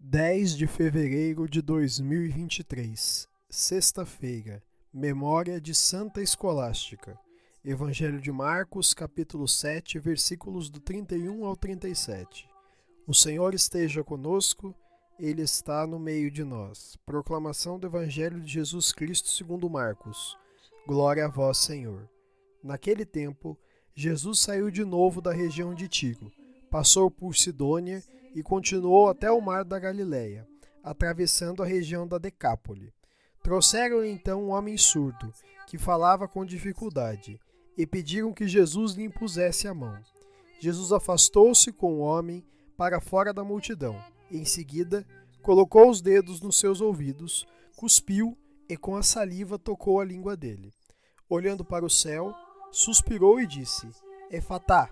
10 de fevereiro de 2023, sexta-feira, memória de Santa Escolástica. Evangelho de Marcos, capítulo 7, versículos do 31 ao 37. O Senhor esteja conosco, ele está no meio de nós. Proclamação do Evangelho de Jesus Cristo segundo Marcos. Glória a vós, Senhor. Naquele tempo, Jesus saiu de novo da região de Tiro, passou por Sidônia e continuou até o mar da Galileia, atravessando a região da Decápole. Trouxeram-lhe então um homem surdo, que falava com dificuldade, e pediram que Jesus lhe impusesse a mão. Jesus afastou-se com o homem para fora da multidão. Em seguida, colocou os dedos nos seus ouvidos, cuspiu e com a saliva tocou a língua dele. Olhando para o céu, suspirou e disse: Efatá,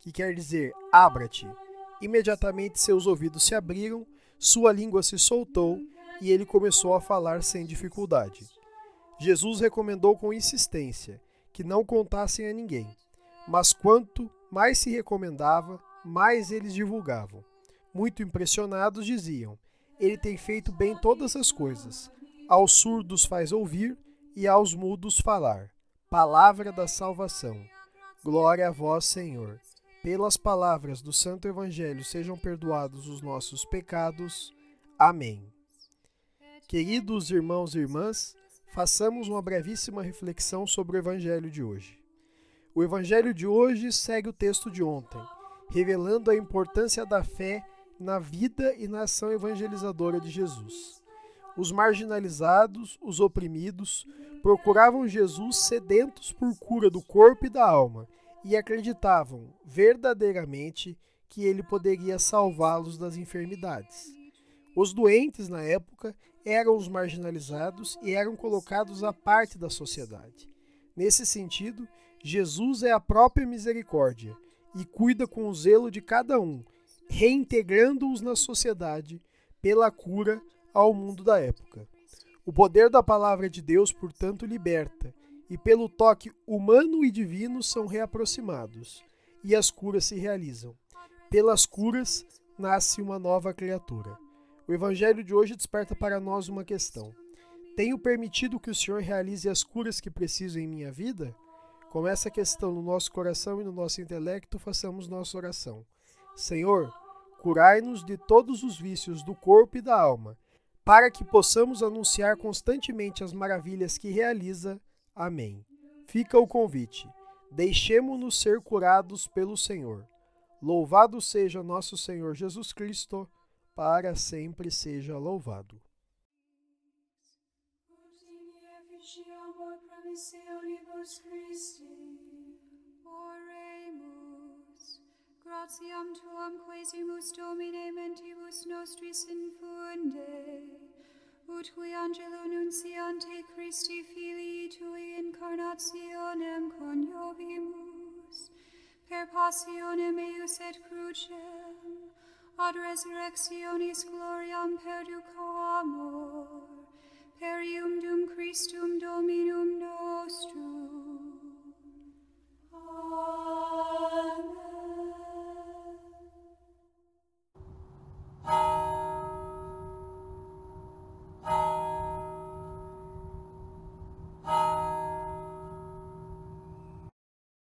que quer dizer abra-te. Imediatamente seus ouvidos se abriram, sua língua se soltou e ele começou a falar sem dificuldade. Jesus recomendou com insistência que não contassem a ninguém, mas quanto mais se recomendava, mais eles divulgavam. Muito impressionados diziam: Ele tem feito bem todas as coisas. Aos surdos faz ouvir e aos mudos falar. Palavra da salvação. Glória a vós, Senhor. Pelas palavras do Santo Evangelho sejam perdoados os nossos pecados. Amém. Queridos irmãos e irmãs, façamos uma brevíssima reflexão sobre o Evangelho de hoje. O Evangelho de hoje segue o texto de ontem, revelando a importância da fé na vida e na ação evangelizadora de Jesus. Os marginalizados, os oprimidos, procuravam Jesus sedentos por cura do corpo e da alma e acreditavam verdadeiramente que ele poderia salvá-los das enfermidades. Os doentes na época eram os marginalizados e eram colocados à parte da sociedade. Nesse sentido, Jesus é a própria misericórdia e cuida com o zelo de cada um, reintegrando-os na sociedade pela cura ao mundo da época. O poder da palavra de Deus, portanto, liberta, e pelo toque humano e divino são reaproximados, e as curas se realizam. Pelas curas nasce uma nova criatura. O evangelho de hoje desperta para nós uma questão: Tenho permitido que o Senhor realize as curas que preciso em minha vida? Com essa questão no nosso coração e no nosso intelecto, façamos nossa oração. Senhor, curai-nos de todos os vícios do corpo e da alma, para que possamos anunciar constantemente as maravilhas que realiza. Amém. Fica o convite. Deixemo-nos ser curados pelo Senhor. Louvado seja nosso Senhor Jesus Cristo, para sempre seja louvado. Gratiam tuam Domine mentibus nostris infunde, ut angelo Christi nationem coniovimus, per passionem eius et crucem, ad resurrectionis gloriam perduco amor, per ium dum Christum Dominum nostrum,